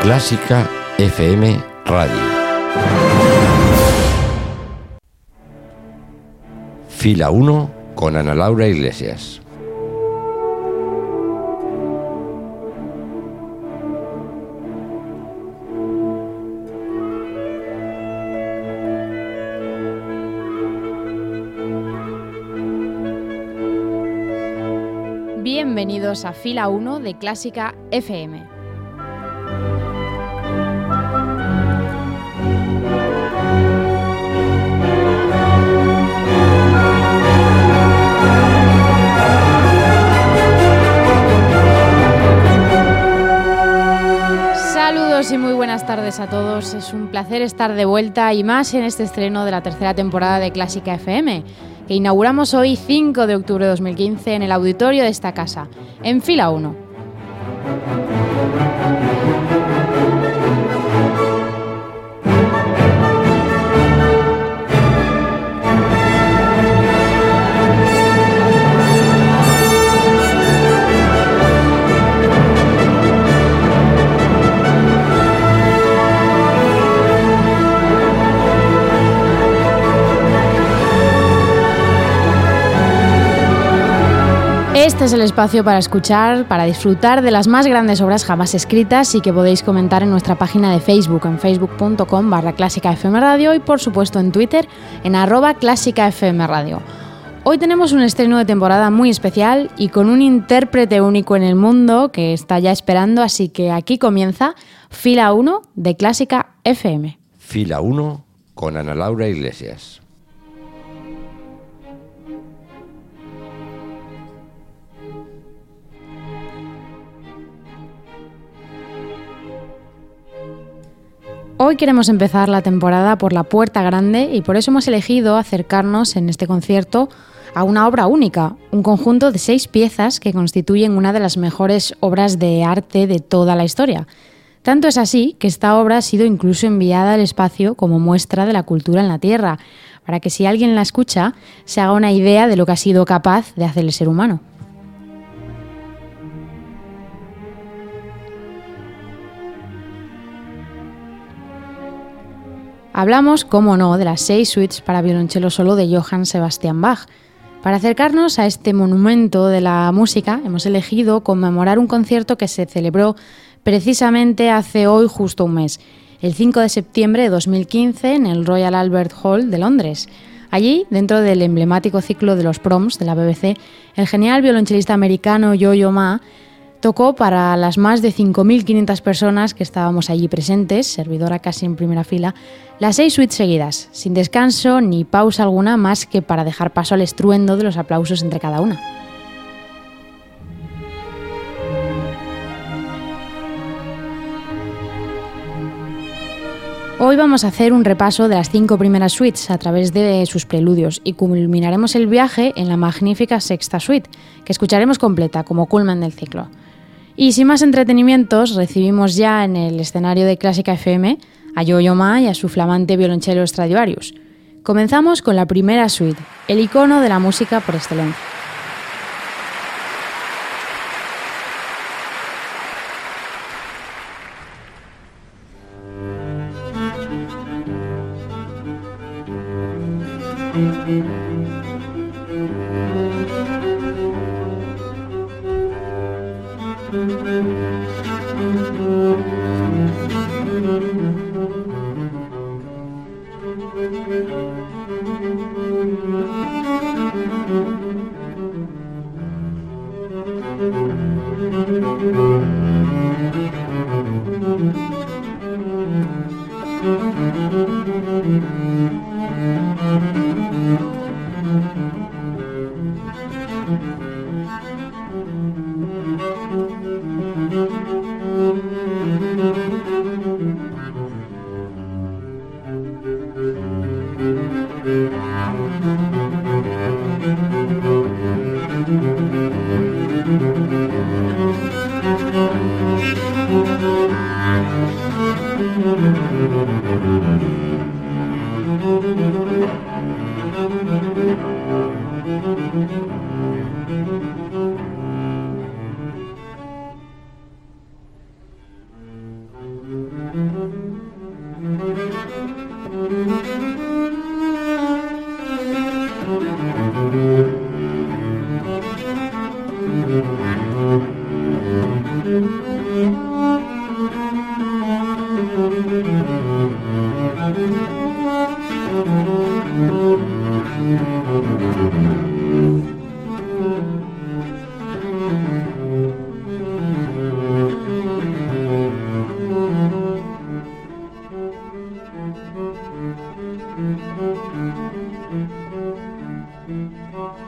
Clásica FM Radio. Fila 1 con Ana Laura Iglesias. Bienvenidos a Fila 1 de Clásica FM. Saludos y muy buenas tardes a todos. Es un placer estar de vuelta y más en este estreno de la tercera temporada de Clásica FM que inauguramos hoy 5 de octubre de 2015 en el auditorio de esta casa, en fila 1. Este es el espacio para escuchar, para disfrutar de las más grandes obras jamás escritas y que podéis comentar en nuestra página de Facebook, en facebook.com barra clásica FM Radio y por supuesto en Twitter en arroba clásica FM Radio. Hoy tenemos un estreno de temporada muy especial y con un intérprete único en el mundo que está ya esperando, así que aquí comienza Fila 1 de Clásica FM. Fila 1 con Ana Laura Iglesias. Hoy queremos empezar la temporada por la puerta grande y por eso hemos elegido acercarnos en este concierto a una obra única, un conjunto de seis piezas que constituyen una de las mejores obras de arte de toda la historia. Tanto es así que esta obra ha sido incluso enviada al espacio como muestra de la cultura en la Tierra, para que si alguien la escucha se haga una idea de lo que ha sido capaz de hacer el ser humano. Hablamos, como no, de las seis suites para violonchelo solo de Johann Sebastian Bach. Para acercarnos a este monumento de la música, hemos elegido conmemorar un concierto que se celebró precisamente hace hoy justo un mes, el 5 de septiembre de 2015 en el Royal Albert Hall de Londres. Allí, dentro del emblemático ciclo de los proms de la BBC, el genial violonchelista americano Yo-Yo Ma Tocó para las más de 5.500 personas que estábamos allí presentes, servidora casi en primera fila, las seis suites seguidas, sin descanso ni pausa alguna más que para dejar paso al estruendo de los aplausos entre cada una. Hoy vamos a hacer un repaso de las cinco primeras suites a través de sus preludios y culminaremos el viaje en la magnífica sexta suite, que escucharemos completa como culmen del ciclo. Y sin más entretenimientos, recibimos ya en el escenario de Clásica FM a Yo-Yo Ma y a su flamante violonchelo Stradivarius. Comenzamos con la primera suite, el icono de la música por excelencia.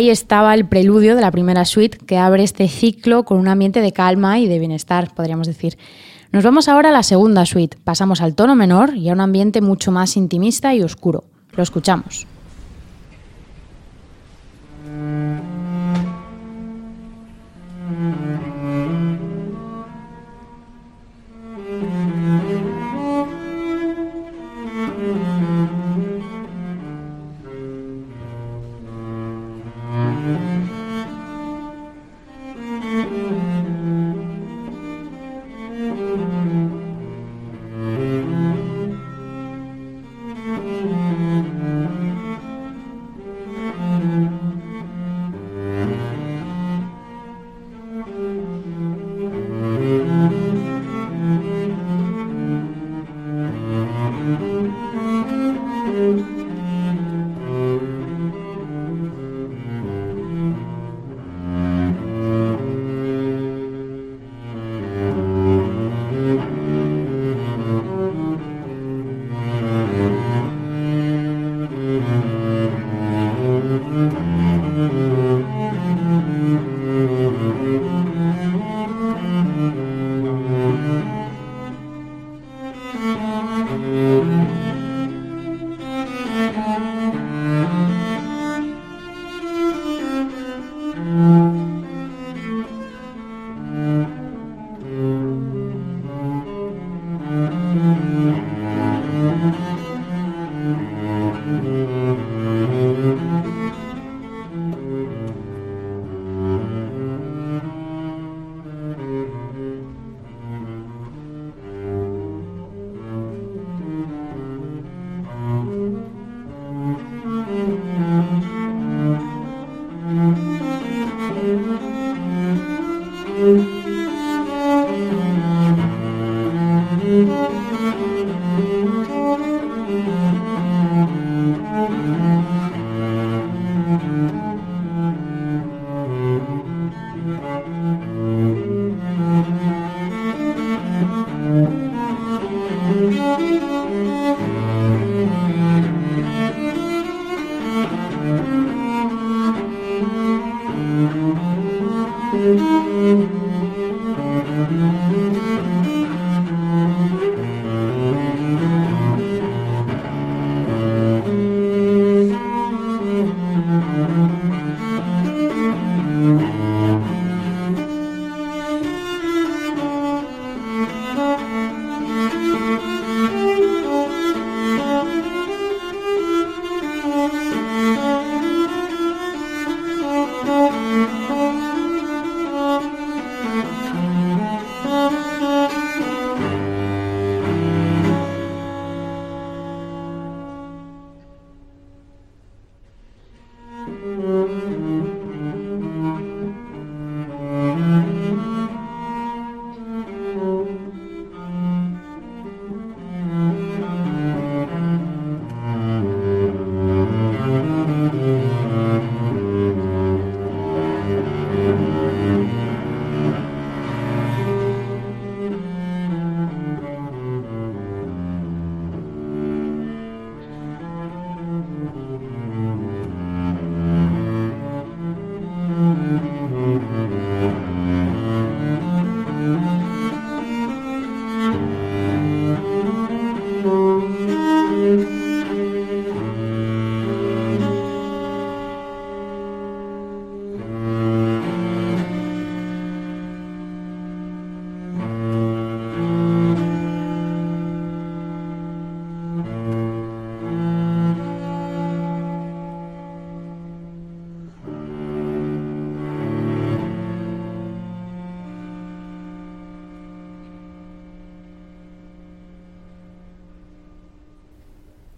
Ahí estaba el preludio de la primera suite que abre este ciclo con un ambiente de calma y de bienestar, podríamos decir. Nos vamos ahora a la segunda suite. Pasamos al tono menor y a un ambiente mucho más intimista y oscuro. Lo escuchamos.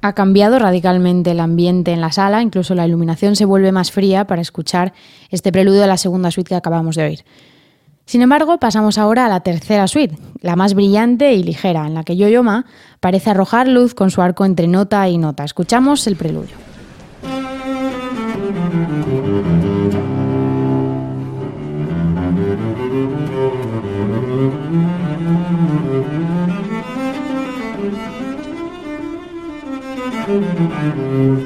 Ha cambiado radicalmente el ambiente en la sala, incluso la iluminación se vuelve más fría para escuchar este preludio de la segunda suite que acabamos de oír. Sin embargo, pasamos ahora a la tercera suite, la más brillante y ligera, en la que Yoyoma parece arrojar luz con su arco entre nota y nota. Escuchamos el preludio. Mm-hmm.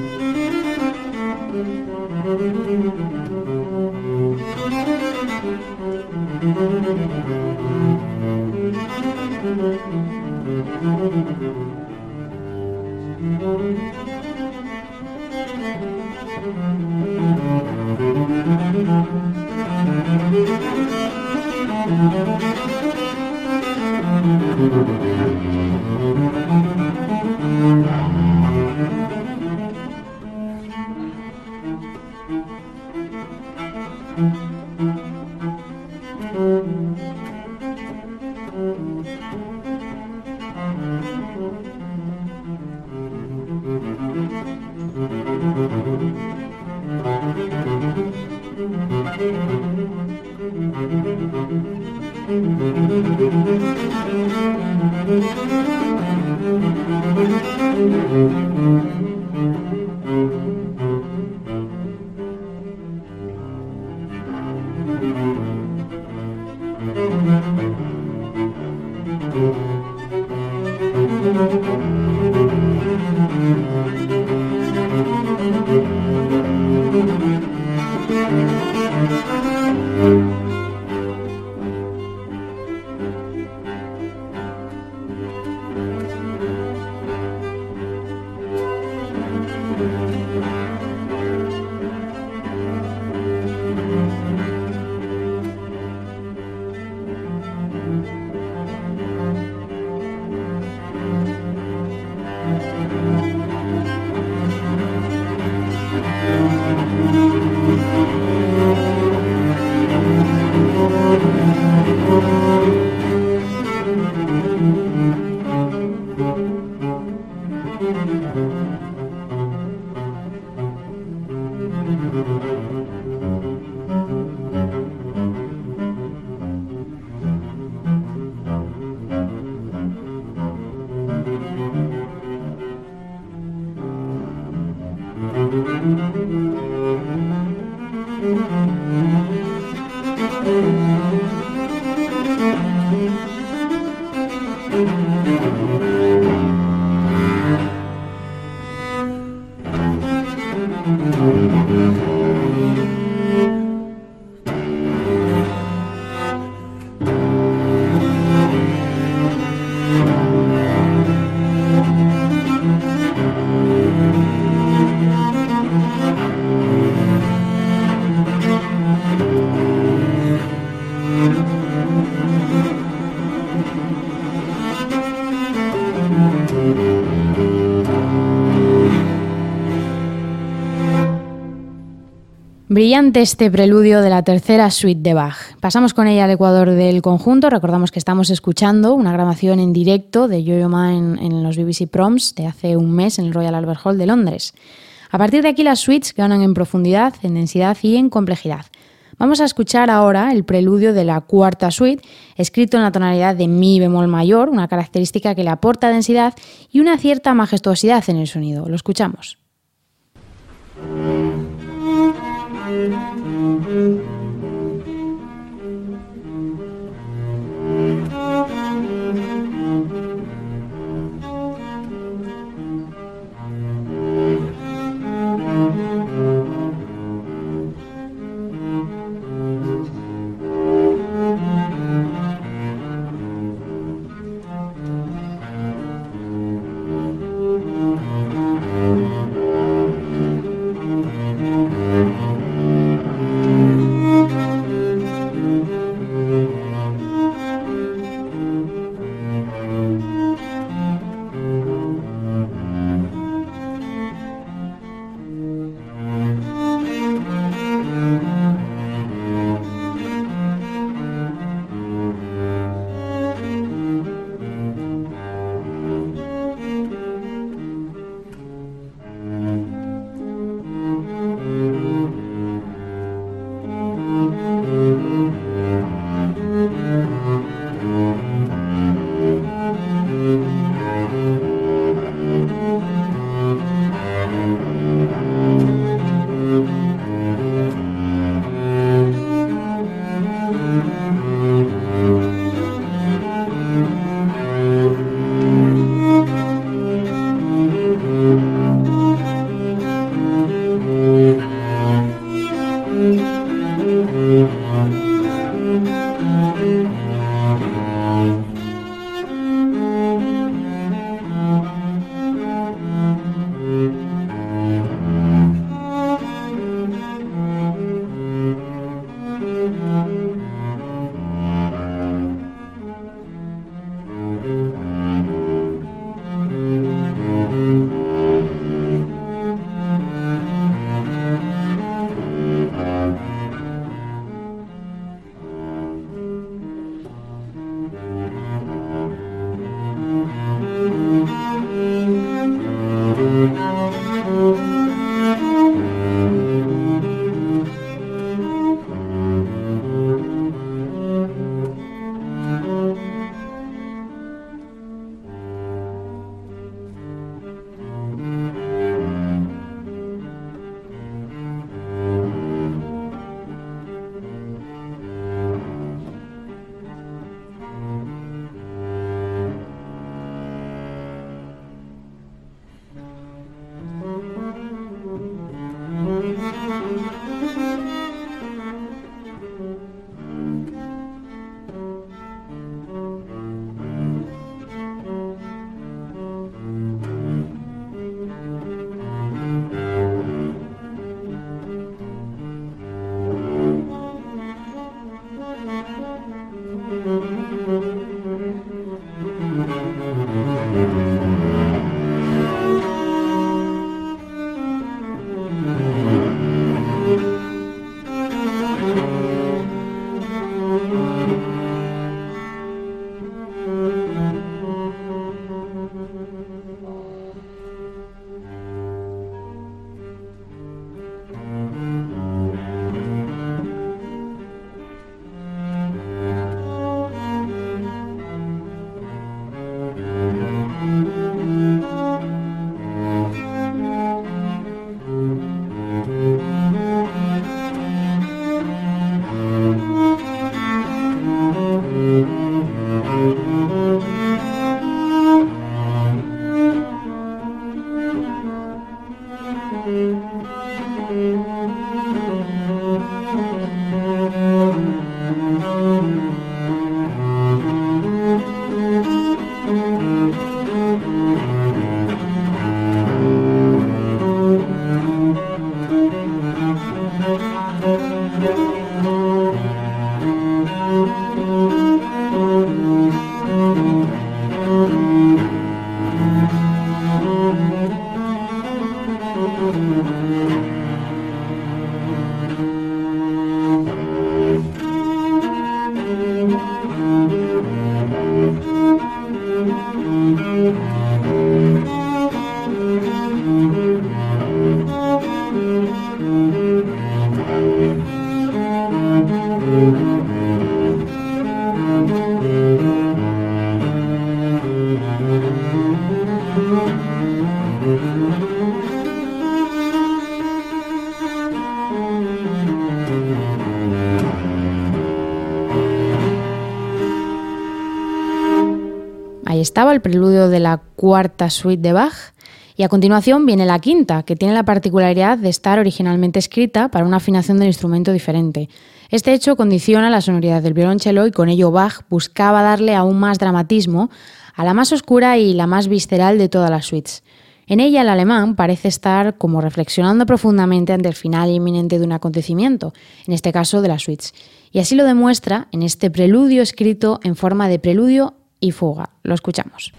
Brillante este preludio de la tercera suite de Bach. Pasamos con ella al Ecuador del conjunto. Recordamos que estamos escuchando una grabación en directo de Yo-Yo Ma en, los BBC Proms de hace un mes en el Royal Albert Hall de Londres. A partir de aquí las suites ganan en profundidad, en densidad y en complejidad. Vamos a escuchar ahora el preludio de la cuarta suite, escrito en la tonalidad de Mi bemol mayor, una característica que le aporta densidad y una cierta majestuosidad en el sonido. Lo escuchamos. Mm-hmm. Estaba cuarta suite de Bach. Y a continuación viene la quinta, que tiene la particularidad de estar originalmente escrita para una afinación del instrumento diferente. Este hecho condiciona la sonoridad del violonchelo y con ello Bach buscaba darle aún más dramatismo a la más oscura y la más visceral de todas las suites. En ella el alemán parece estar como reflexionando profundamente ante el final inminente de un acontecimiento, en este caso de las suites. Y así lo demuestra en este preludio escrito en forma de preludio y fuga. Lo escuchamos.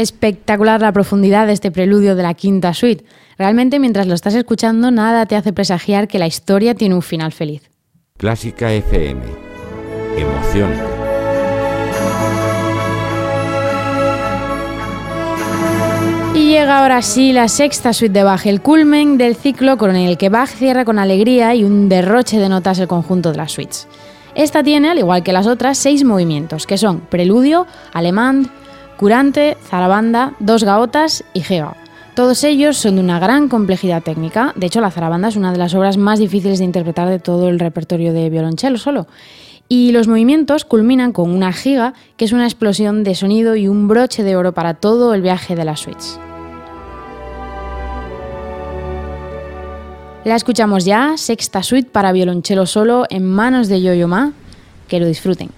Espectacular la profundidad de este preludio de la quinta suite. Realmente mientras lo estás escuchando nada te hace presagiar que la historia tiene un final feliz. Clásica FM. Emoción. Y llega ahora sí la sexta suite de Bach, el culmen del ciclo con el que Bach cierra con alegría y un derroche de notas el conjunto de las suites. Esta tiene, al igual que las otras, seis movimientos, que son preludio, alemán, curante, zarabanda, dos gaotas y geo. Todos ellos son de una gran complejidad técnica. De hecho, la zarabanda es una de las obras más difíciles de interpretar de todo el repertorio de violonchelo solo. Y los movimientos culminan con una giga, que es una explosión de sonido y un broche de oro para todo el viaje de las suites. La escuchamos ya, sexta suite para violonchelo solo en manos de Yo-Yo Ma. Que lo disfruten.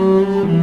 Música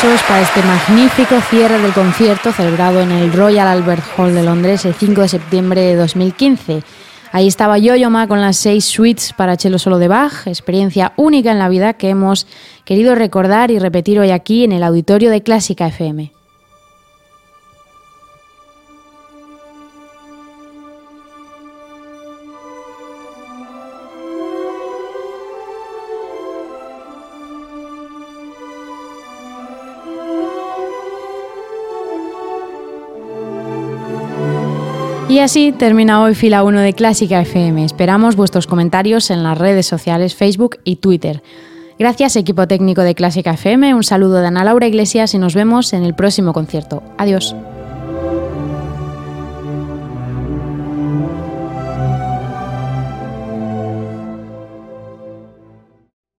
Para este magnífico cierre del concierto celebrado en el Royal Albert Hall de Londres el 5 de septiembre de 2015. Ahí estaba Yo-Yo Ma con las seis suites para cello solo de Bach, experiencia única en la vida que hemos querido recordar y repetir hoy aquí en el auditorio de Clásica FM. Y así termina hoy fila 1 de Clásica FM. Esperamos vuestros comentarios en las redes sociales Facebook y Twitter. Gracias equipo técnico de Clásica FM, un saludo de Ana Laura Iglesias y nos vemos en el próximo concierto. Adiós.